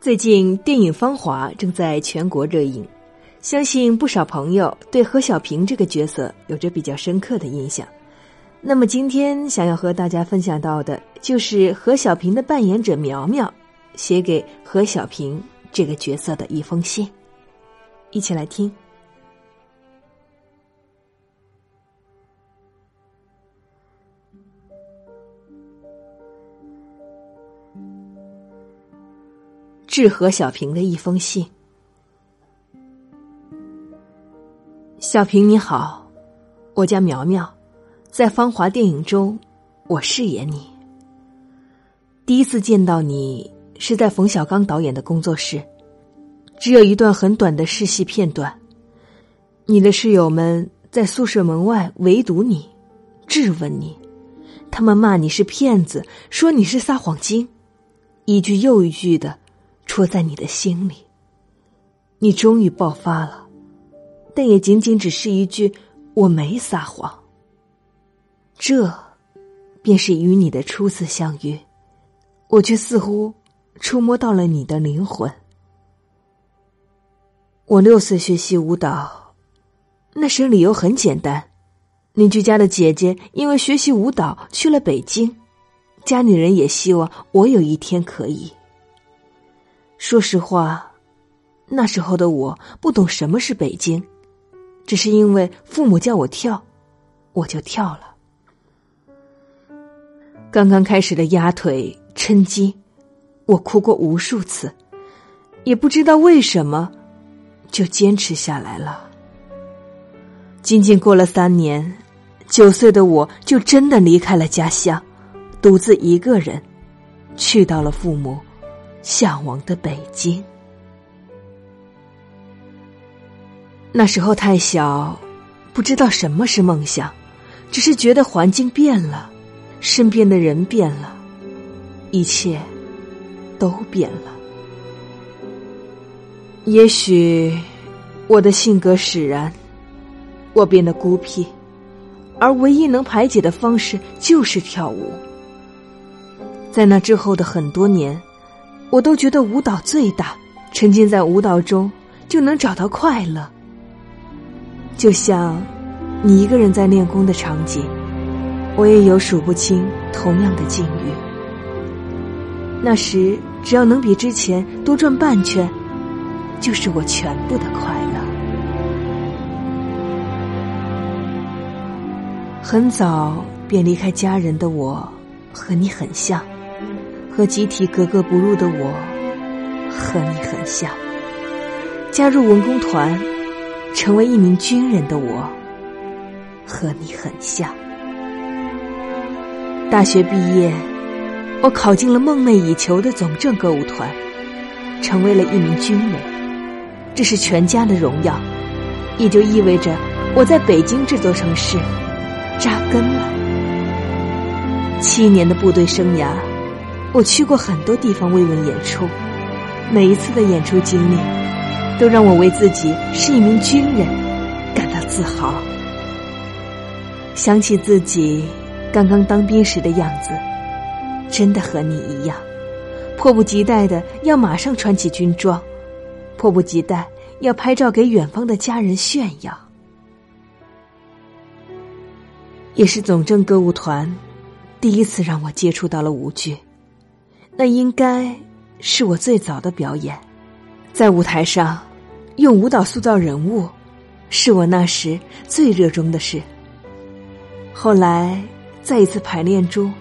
最近电影《芳华》正在全国热映，相信不少朋友对何小平这个角色有着比较深刻的印象。那么今天想要和大家分享到的，就是何小平的扮演者苗苗写给何小平这个角色的一封信，一起来听。致何小平的一封信。小平你好，我叫苗苗，在《芳华》电影中，我饰演你。第一次见到你是在冯小刚导演的工作室，只有一段很短的试戏片段。你的室友们在宿舍门外围堵你，质问你，他们骂你是骗子，说你是撒谎精，一句又一句的。戳在你的心里，你终于爆发了，但也仅仅只是一句“我没撒谎”。这，便是与你的初次相遇，我却似乎触摸到了你的灵魂。我六岁学习舞蹈，那时理由很简单，邻居家的姐姐因为学习舞蹈去了北京，家里人也希望我有一天可以。说实话，那时候的我不懂什么是北京，只是因为父母叫我跳，我就跳了。刚刚开始的压腿、抻筋，我哭过无数次，也不知道为什么，就坚持下来了。仅仅过了三年，九岁的我就真的离开了家乡，独自一个人，去到了父母。向往的北京，那时候太小，不知道什么是梦想，只是觉得环境变了，身边的人变了，一切都变了。也许我的性格使然，我变得孤僻，而唯一能排解的方式就是跳舞。在那之后的很多年。我都觉得舞蹈最大，沉浸在舞蹈中就能找到快乐。就像你一个人在练功的场景，我也有数不清同样的境遇。那时只要能比之前多转半圈，就是我全部的快乐。很早便离开家人的我，和你很像。和集体格格不入的我，和你很像；加入文工团，成为一名军人的我，和你很像。大学毕业，我考进了梦寐以求的总政歌舞团，成为了一名军人，这是全家的荣耀，也就意味着我在北京这座城市扎根了。七年的部队生涯。我去过很多地方慰问演出，每一次的演出经历，都让我为自己是一名军人感到自豪。想起自己刚刚当兵时的样子，真的和你一样，迫不及待的要马上穿起军装，迫不及待要拍照给远方的家人炫耀。也是总政歌舞团第一次让我接触到了舞剧。那应该是我最早的表演，在舞台上用舞蹈塑造人物，是我那时最热衷的事。后来在一次排练中，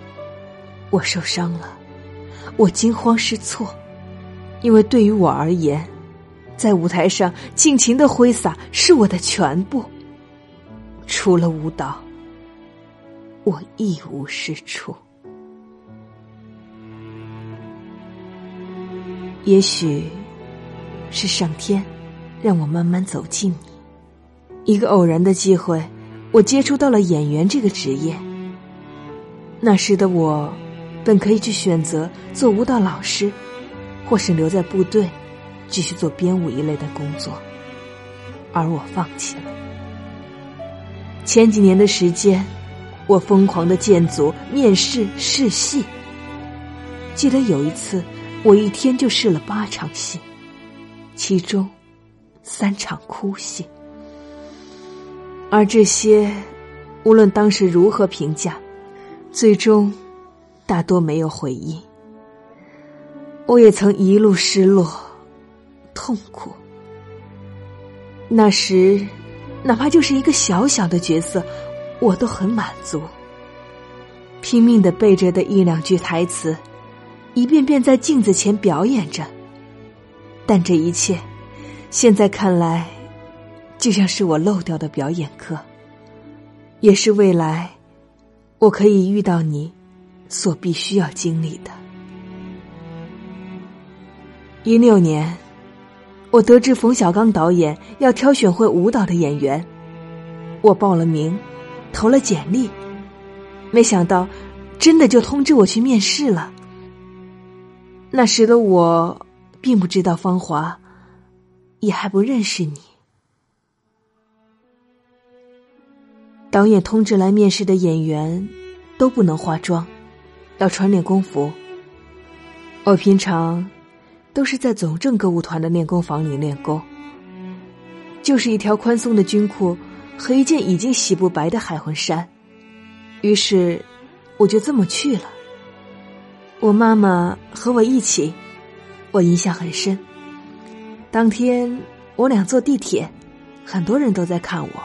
我受伤了，我惊慌失措，因为对于我而言，在舞台上尽情的挥洒是我的全部，除了舞蹈，我一无是处。也许是上天让我慢慢走近你。一个偶然的机会，我接触到了演员这个职业。那时的我，本可以去选择做舞蹈老师，或是留在部队继续做编舞一类的工作，而我放弃了。前几年的时间，我疯狂的建组、面试、试戏。记得有一次。我一天就试了八场戏，其中三场哭戏，而这些无论当时如何评价，最终大多没有回应。我也曾一路失落、痛苦。那时，哪怕就是一个小小的角色，我都很满足。拼命的背着的一两句台词，一遍遍在镜子前表演着。但这一切，现在看来，就像是我漏掉的表演课，也是未来我可以遇到你所必须要经历的。一六年，我得知冯小刚导演要挑选会舞蹈的演员，我报了名，投了简历，没想到真的就通知我去面试了。那时的我并不知道芳华，也还不认识你。导演通知来面试的演员都不能化妆，要穿练功服。我平常。都是在总政歌舞团的练功房里练功，就是一条宽松的军裤和一件已经洗不白的海魂衫，于是我就这么去了。我妈妈和我一起，我印象很深。当天我俩坐地铁，很多人都在看我，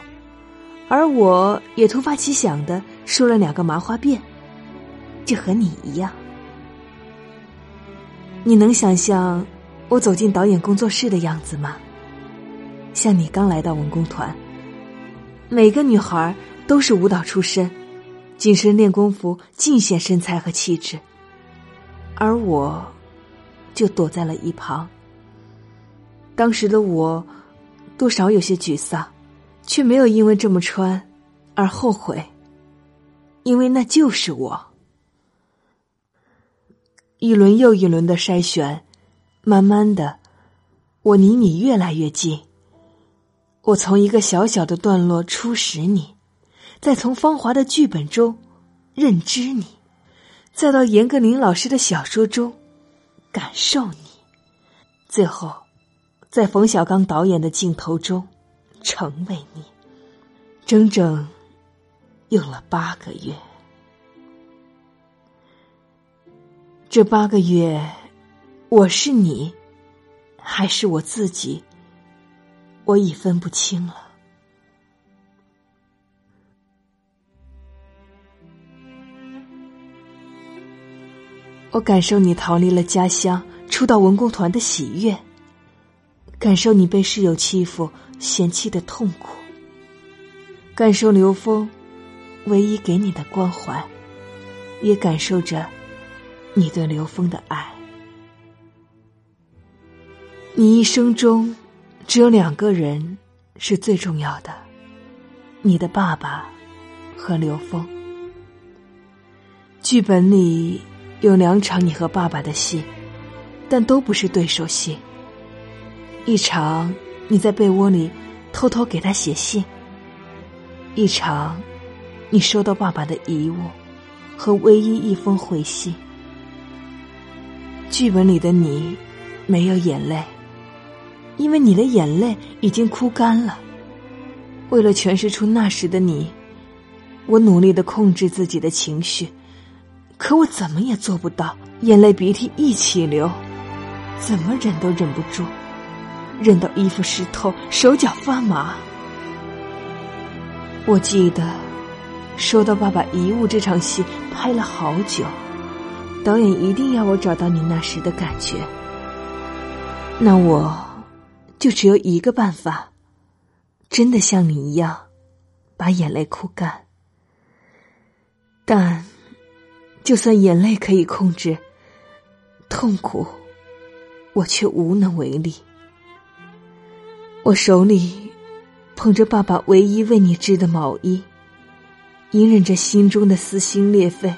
而我也突发奇想的梳了两个麻花辫，就和你一样。你能想象我走进导演工作室的样子吗？像你刚来到文工团，每个女孩都是舞蹈出身，紧身练功服，尽显身材和气质，而我，就躲在了一旁。当时的我，多少有些沮丧，却没有因为这么穿而后悔，因为那就是我。一轮又一轮的筛选，慢慢的，我离你越来越近。我从一个小小的段落初识你，再从芳华的剧本中认知你，再到严歌苓老师的小说中感受你，最后，在冯小刚导演的镜头中成为你，整整用了八个月。这八个月，我是你，还是我自己？我已分不清了。我感受你逃离了家乡，出到文工团的喜悦；感受你被室友欺负、嫌弃的痛苦；感受刘峰唯一给你的关怀，也感受着。你对刘峰的爱，你一生中只有两个人是最重要的，你的爸爸和刘峰。剧本里有两场你和爸爸的戏，但都不是对手戏。一场你在被窝里偷偷给他写信，一场你收到爸爸的遗物和唯一一封回信。剧本里的你，没有眼泪，因为你的眼泪已经哭干了。为了诠释出那时的你，我努力的控制自己的情绪，可我怎么也做不到，眼泪鼻涕一起流，怎么忍都忍不住，忍到衣服湿透，手脚发麻。我记得，收到爸爸遗物这场戏拍了好久。导演一定要我找到你那时的感觉，那我就只有一个办法，真的像你一样，把眼泪哭干。但，就算眼泪可以控制，痛苦，我却无能为力。我手里捧着爸爸唯一为你织的毛衣，隐忍着心中的撕心裂肺。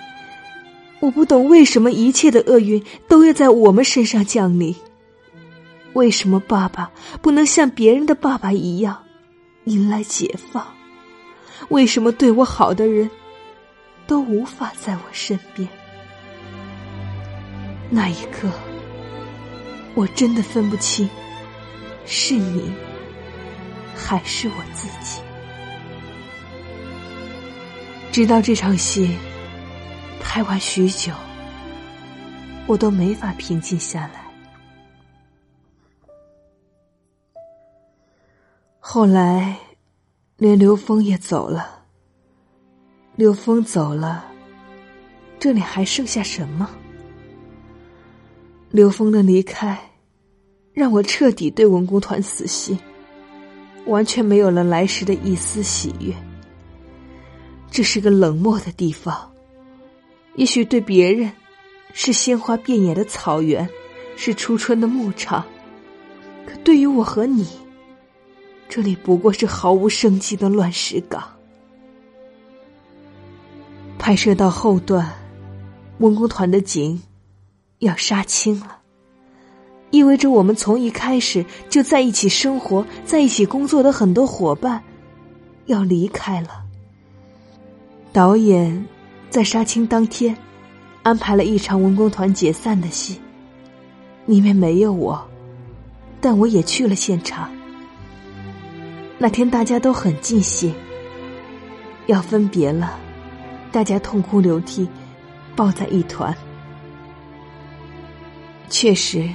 我不懂为什么一切的厄运都要在我们身上降临。为什么爸爸不能像别人的爸爸一样迎来解放？为什么对我好的人都无法在我身边？那一刻，我真的分不清是你还是我自己。直到这场戏拍完许久，我都没法平静下来。后来，连刘峰也走了。刘峰走了，这里还剩下什么？刘峰的离开，让我彻底对文工团死心，完全没有了来时的一丝喜悦。这是个冷漠的地方，也许对别人是鲜花遍野的草原，是初春的牧场，可对于我和你，这里不过是毫无生机的乱石岗。拍摄到后段，文工团的景。要杀青了，意味着我们从一开始就在一起生活在一起工作的很多伙伴要离开了。导演在杀青当天安排了一场文工团解散的戏，里面没有我，但我也去了现场。那天大家都很尽兴，要分别了，大家痛哭流涕，抱在一团。确实，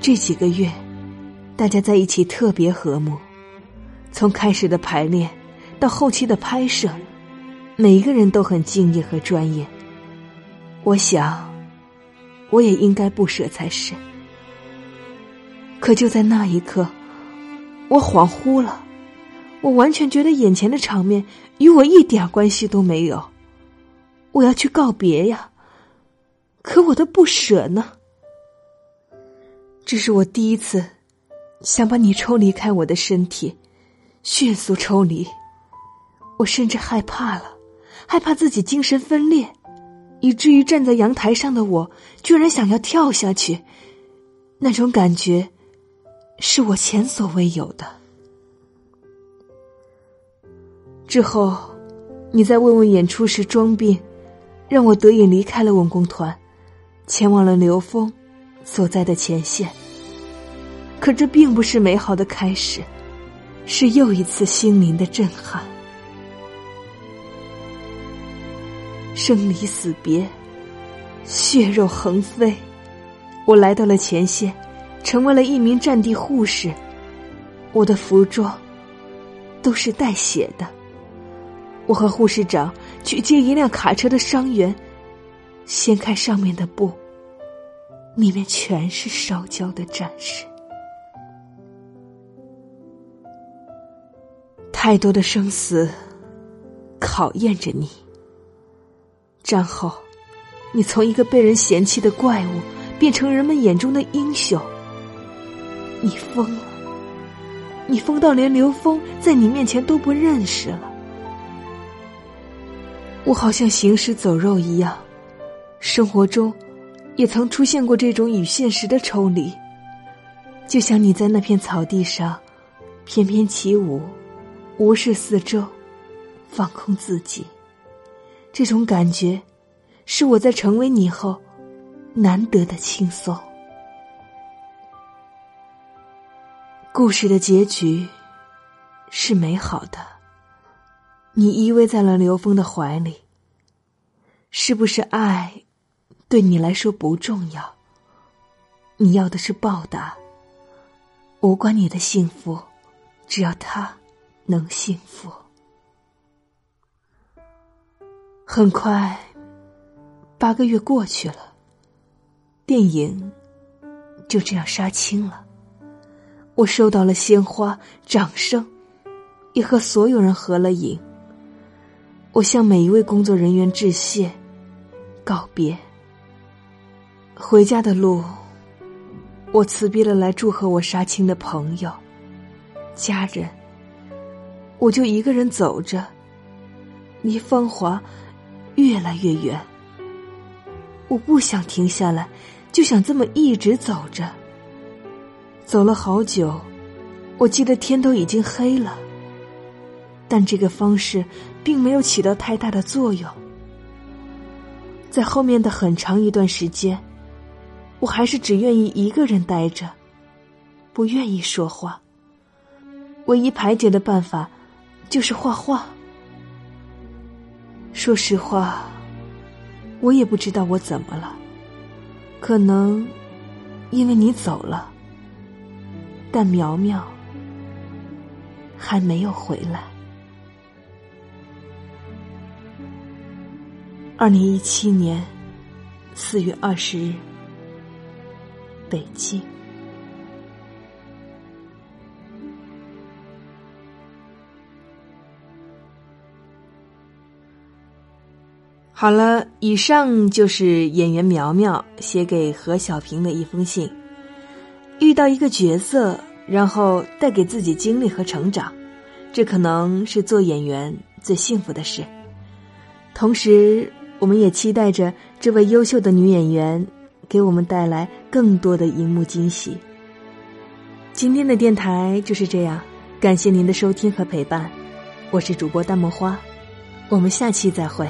这几个月，大家在一起特别和睦。从开始的排练到后期的拍摄，每一个人都很敬业和专业。我想，我也应该不舍才是。可就在那一刻，我恍惚了，我完全觉得眼前的场面与我一点关系都没有。我要去告别呀，可我的不舍呢？这是我第一次想把你抽离开我的身体，迅速抽离。我甚至害怕了，害怕自己精神分裂，以至于站在阳台上的我居然想要跳下去。那种感觉是我前所未有的。之后，你在慰问演出时装病，让我得以离开了文工团，前往了刘峰。所在的前线，可这并不是美好的开始，是又一次心灵的震撼。生离死别，血肉横飞，我来到了前线，成为了一名战地护士。我的服装都是带血的。我和护士长去接一辆卡车的伤员，掀开上面的布。里面全是烧焦的战士，太多的生死考验着你。战后，你从一个被人嫌弃的怪物变成人们眼中的英雄。你疯了，你疯到连刘峰在你面前都不认识了。我好像行尸走肉一样，生活中。也曾出现过这种与现实的抽离，就像你在那片草地上翩翩起舞，无视四周，放空自己。这种感觉，是我在成为你后难得的轻松。故事的结局是美好的，你依偎在了刘峰的怀里。是不是爱？对你来说不重要，你要的是报答。无关你的幸福，只要他能幸福。很快，八个月过去了，电影就这样杀青了。我收到了鲜花、掌声，也和所有人合了影。我向每一位工作人员致谢，告别。回家的路，我辞别了来祝贺我杀青的朋友、家人，我就一个人走着，离芳华越来越远。我不想停下来，就想这么一直走着。走了好久，我记得天都已经黑了，但这个方式并没有起到太大的作用。在后面的很长一段时间。我还是只愿意一个人待着，不愿意说话。唯一排解的办法就是画画。说实话，我也不知道我怎么了，可能因为你走了，但苗苗还没有回来。二零一七年四月二十日，北京。好了，以上就是演员苗苗写给何小平的一封信。遇到一个角色，然后带给自己经历和成长，这可能是做演员最幸福的事。同时，我们也期待着这位优秀的女演员给我们带来更多的荧幕惊喜。今天的电台就是这样，感谢您的收听和陪伴，我是主播淡墨花，我们下期再会。